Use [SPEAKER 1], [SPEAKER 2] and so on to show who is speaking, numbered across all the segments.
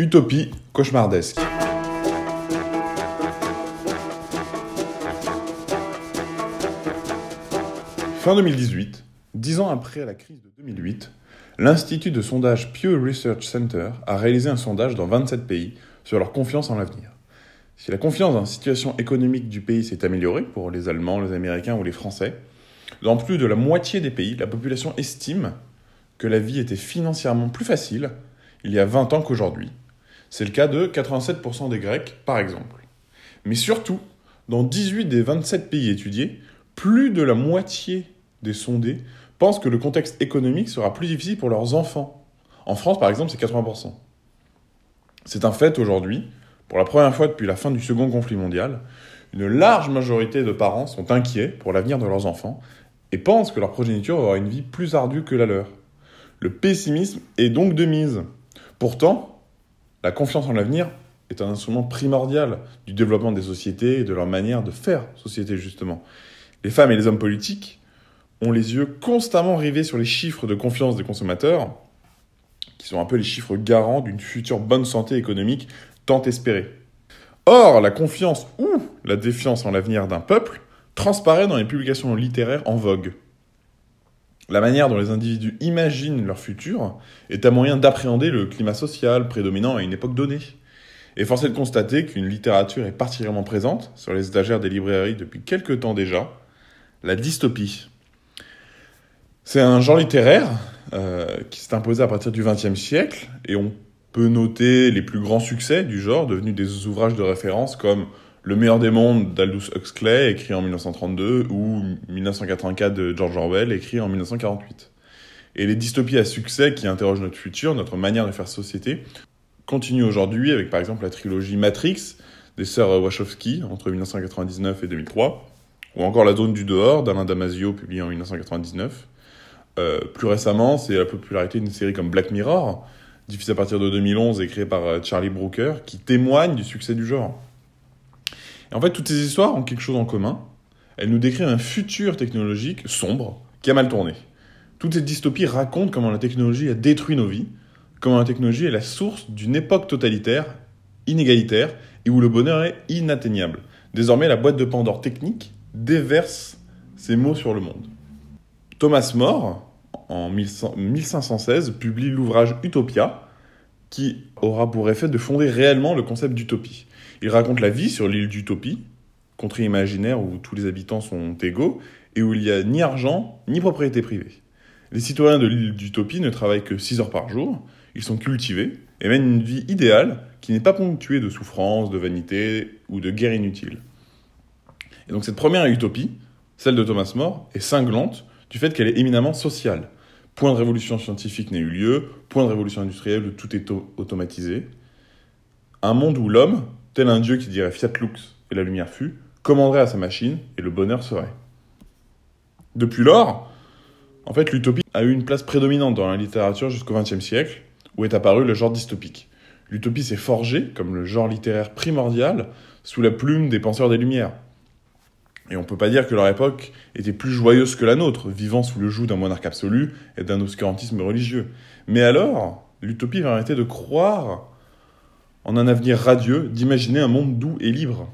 [SPEAKER 1] Utopie cauchemardesque. Fin 2018, dix ans après la crise de 2008, l'Institut de sondage Pew Research Center a réalisé un sondage dans 27 pays sur leur confiance en l'avenir. Si la confiance dans la situation économique du pays s'est améliorée pour les Allemands, les Américains ou les Français, dans plus de la moitié des pays, la population estime que la vie était financièrement plus facile il y a 20 ans qu'aujourd'hui. C'est le cas de 87% des Grecs, par exemple. Mais surtout, dans 18 des 27 pays étudiés, plus de la moitié des sondés pensent que le contexte économique sera plus difficile pour leurs enfants. En France, par exemple, c'est 80%. C'est un fait aujourd'hui, pour la première fois depuis la fin du second conflit mondial, une large majorité de parents sont inquiets pour l'avenir de leurs enfants et pensent que leur progéniture aura une vie plus ardue que la leur. Le pessimisme est donc de mise. Pourtant, la confiance en l'avenir est un instrument primordial du développement des sociétés et de leur manière de faire société justement. Les femmes et les hommes politiques ont les yeux constamment rivés sur les chiffres de confiance des consommateurs, qui sont un peu les chiffres garants d'une future bonne santé économique tant espérée. Or, la confiance ou la défiance en l'avenir d'un peuple transparaît dans les publications littéraires en vogue. La manière dont les individus imaginent leur futur est un moyen d'appréhender le climat social prédominant à une époque donnée. Et force est de constater qu'une littérature est particulièrement présente sur les étagères des librairies depuis quelque temps déjà, la dystopie. C'est un genre littéraire euh, qui s'est imposé à partir du XXe siècle, et on peut noter les plus grands succès du genre, devenus des ouvrages de référence comme Le meilleur des mondes d'Aldous Huxley, écrit en 1932, ou 1984 de George Orwell, écrit en 1948. Et les dystopies à succès qui interrogent notre futur, notre manière de faire société, continuent aujourd'hui avec par exemple la trilogie Matrix des sœurs Wachowski entre 1999 et 2003, ou encore La zone du dehors d'Alain Damasio publié en 1999. Euh, plus récemment, c'est la popularité d'une série comme Black Mirror, diffusée à partir de 2011 et créée par euh, Charlie Brooker, qui témoigne du succès du genre. En fait, toutes ces histoires ont quelque chose en commun. Elles nous décrivent un futur technologique sombre qui a mal tourné. Toutes ces dystopies racontent comment la technologie a détruit nos vies, comment la technologie est la source d'une époque totalitaire, inégalitaire, et où le bonheur est inatteignable. Désormais, la boîte de Pandore technique déverse ses mots sur le monde. Thomas More, en 1516, publie l'ouvrage Utopia, qui aura pour effet de fonder réellement le concept d'utopie. Il raconte la vie sur l'île d'Utopie, contrée imaginaire où tous les habitants sont égaux et où il n'y a ni argent ni propriété privée. Les citoyens de l'île d'Utopie ne travaillent que 6 heures par jour, ils sont cultivés et mènent une vie idéale qui n'est pas ponctuée de souffrance, de vanité ou de guerre inutile. Et donc cette première utopie, celle de Thomas More, est cinglante du fait qu'elle est éminemment sociale. Point de révolution scientifique n'a eu lieu, point de révolution industrielle où tout est automatisé. Un monde où l'homme, tel un dieu qui dirait Fiat Lux et la lumière fut, commanderait à sa machine et le bonheur serait. Depuis lors, en fait, l'utopie a eu une place prédominante dans la littérature jusqu'au XXe siècle, où est apparu le genre dystopique. L'utopie s'est forgée comme le genre littéraire primordial sous la plume des penseurs des Lumières. Et on ne peut pas dire que leur époque était plus joyeuse que la nôtre, vivant sous le joug d'un monarque absolu et d'un obscurantisme religieux. Mais alors, l'utopie va arrêter de croire en un avenir radieux, d'imaginer un monde doux et libre.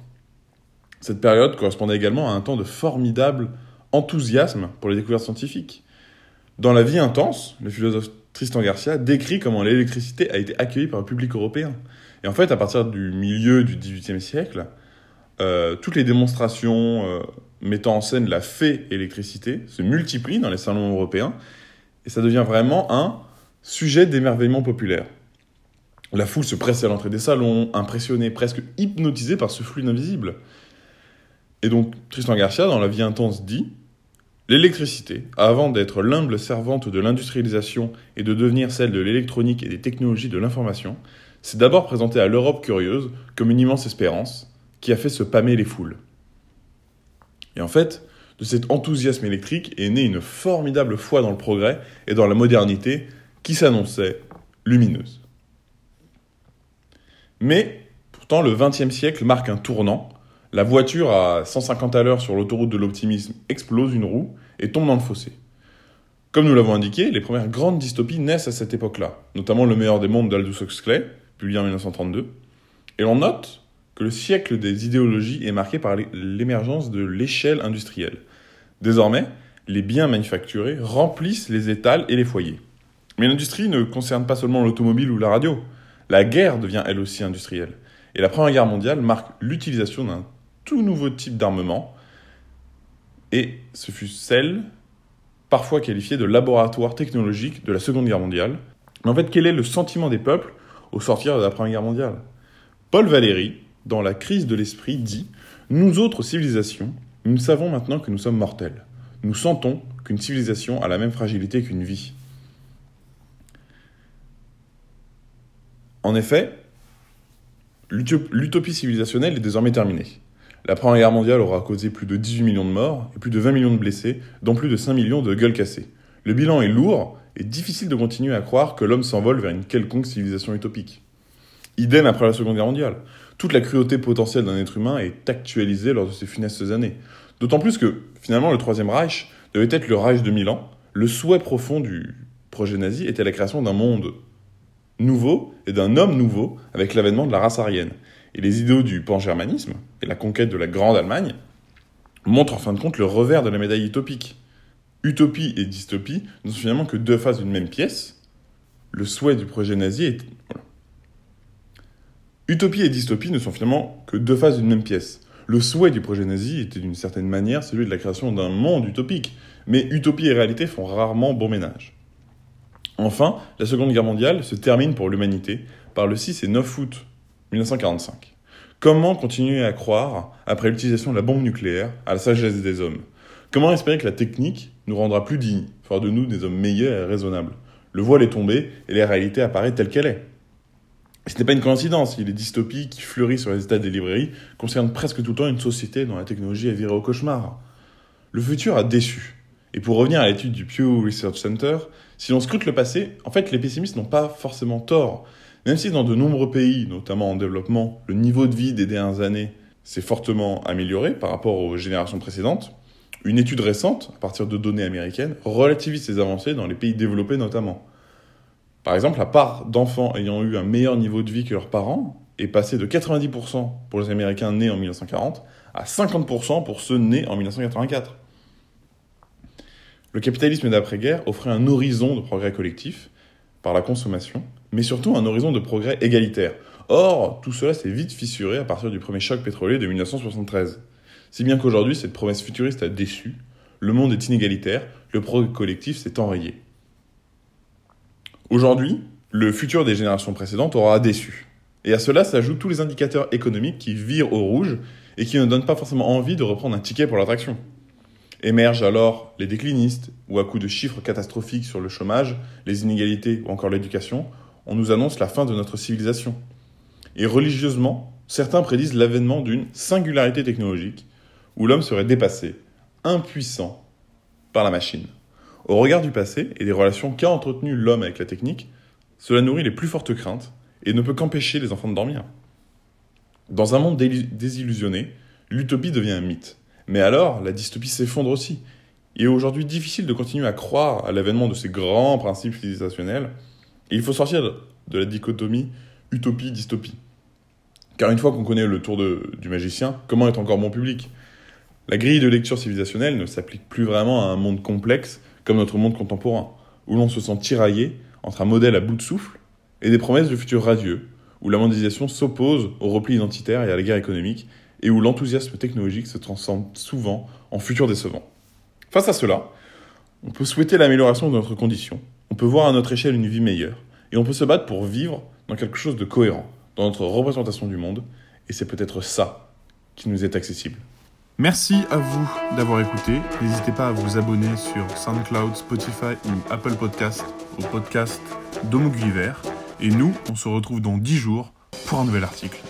[SPEAKER 1] Cette période correspondait également à un temps de formidable enthousiasme pour les découvertes scientifiques. Dans La vie intense, le philosophe Tristan Garcia décrit comment l'électricité a été accueillie par le public européen. Et en fait, à partir du milieu du XVIIIe siècle, euh, toutes les démonstrations euh, mettant en scène la fée électricité se multiplient dans les salons européens et ça devient vraiment un sujet d'émerveillement populaire. La foule se presse à l'entrée des salons, impressionnée, presque hypnotisée par ce flux invisible. Et donc Tristan Garcia, dans La vie intense, dit L'électricité, avant d'être l'humble servante de l'industrialisation et de devenir celle de l'électronique et des technologies de l'information, s'est d'abord présentée à l'Europe curieuse comme une immense espérance, qui a fait se pâmer les foules. Et en fait, de cet enthousiasme électrique est née une formidable foi dans le progrès et dans la modernité qui s'annonçait lumineuse. Mais pourtant, le XXe siècle marque un tournant. La voiture à 150 à l'heure sur l'autoroute de l'optimisme explose une roue et tombe dans le fossé. Comme nous l'avons indiqué, les premières grandes dystopies naissent à cette époque-là, notamment Le meilleur des mondes d'Aldous Huxley, publié en 1932. Et l'on note que le siècle des idéologies est marqué par l'émergence de l'échelle industrielle. Désormais, les biens manufacturés remplissent les étals et les foyers. Mais l'industrie ne concerne pas seulement l'automobile ou la radio. La guerre devient elle aussi industrielle. Et la Première Guerre mondiale marque l'utilisation d'un tout nouveau type d'armement. Et ce fut celle, parfois qualifiée de laboratoire technologique de la Seconde Guerre mondiale. Mais en fait, quel est le sentiment des peuples au sortir de la Première Guerre mondiale? Paul Valéry, dans La crise de l'esprit, dit Nous autres civilisations, nous savons maintenant que nous sommes mortels. Nous sentons qu'une civilisation a la même fragilité qu'une vie. En effet, l'utopie civilisationnelle est désormais terminée. La Première Guerre mondiale aura causé plus de 18 millions de morts et plus de 20 millions de blessés, dont plus de 5 millions de gueules cassées. Le bilan est lourd et difficile de continuer à croire que l'homme s'envole vers une quelconque civilisation utopique. Idem après la Seconde Guerre mondiale. Toute la cruauté potentielle d'un être humain est actualisée lors de ces funestes années. D'autant plus que, finalement, le Troisième Reich devait être le Reich de Milan. Le souhait profond du projet nazi était la création d'un monde nouveau et d'un homme nouveau avec l'avènement de la race aryenne. Et les idéaux du pan-germanisme et la conquête de la Grande Allemagne montrent en fin de compte le revers de la médaille utopique. Utopie et dystopie ne sont finalement que deux faces d'une même pièce. Le souhait du projet nazi est... Utopie et dystopie ne sont finalement que deux faces d'une même pièce. Le souhait du projet nazi était d'une certaine manière celui de la création d'un monde utopique, mais utopie et réalité font rarement bon ménage. Enfin, la Seconde Guerre mondiale se termine pour l'humanité par le 6 et 9 août 1945. Comment continuer à croire, après l'utilisation de la bombe nucléaire, à la sagesse des hommes? Comment espérer que la technique nous rendra plus dignes, fort de nous des hommes meilleurs et raisonnables? Le voile est tombé et la réalité apparaît telle qu'elle est. Ce n'est pas une coïncidence, les dystopies qui fleurissent sur les états des librairies concernent presque tout le temps une société dont la technologie est virée au cauchemar. Le futur a déçu. Et pour revenir à l'étude du Pew Research Center, si l'on scrute le passé, en fait, les pessimistes n'ont pas forcément tort. Même si dans de nombreux pays, notamment en développement, le niveau de vie des dernières années s'est fortement amélioré par rapport aux générations précédentes, une étude récente, à partir de données américaines, relativise ces avancées dans les pays développés notamment. Par exemple, la part d'enfants ayant eu un meilleur niveau de vie que leurs parents est passée de 90% pour les Américains nés en 1940 à 50% pour ceux nés en 1984. Le capitalisme d'après-guerre offrait un horizon de progrès collectif par la consommation, mais surtout un horizon de progrès égalitaire. Or, tout cela s'est vite fissuré à partir du premier choc pétrolier de 1973. Si bien qu'aujourd'hui, cette promesse futuriste a déçu, le monde est inégalitaire, le progrès collectif s'est enrayé. Aujourd'hui, le futur des générations précédentes aura déçu. Et à cela s'ajoutent tous les indicateurs économiques qui virent au rouge et qui ne donnent pas forcément envie de reprendre un ticket pour l'attraction. Émergent alors les déclinistes, où à coup de chiffres catastrophiques sur le chômage, les inégalités ou encore l'éducation, on nous annonce la fin de notre civilisation. Et religieusement, certains prédisent l'avènement d'une singularité technologique, où l'homme serait dépassé, impuissant par la machine. Au regard du passé et des relations qu'a entretenues l'homme avec la technique, cela nourrit les plus fortes craintes et ne peut qu'empêcher les enfants de dormir. Dans un monde désillusionné, l'utopie devient un mythe. Mais alors, la dystopie s'effondre aussi. Il est aujourd'hui difficile de continuer à croire à l'avènement de ces grands principes civilisationnels, il faut sortir de la dichotomie utopie-dystopie. Car une fois qu'on connaît le tour du magicien, comment est encore bon public? La grille de lecture civilisationnelle ne s'applique plus vraiment à un monde complexe comme notre monde contemporain, où l'on se sent tiraillé entre un modèle à bout de souffle et des promesses de futur radieux, où la mondialisation s'oppose au repli identitaire et à la guerre économique, et où l'enthousiasme technologique se transforme souvent en futur décevant. Face à cela, on peut souhaiter l'amélioration de notre condition, on peut voir à notre échelle une vie meilleure, et on peut se battre pour vivre dans quelque chose de cohérent, dans notre représentation du monde, et c'est peut-être ça qui nous est accessible.
[SPEAKER 2] Merci à vous d'avoir écouté. N'hésitez pas à vous abonner sur SoundCloud, Spotify ou Apple Podcast au podcast d'Homo Et nous, on se retrouve dans 10 jours pour un nouvel article.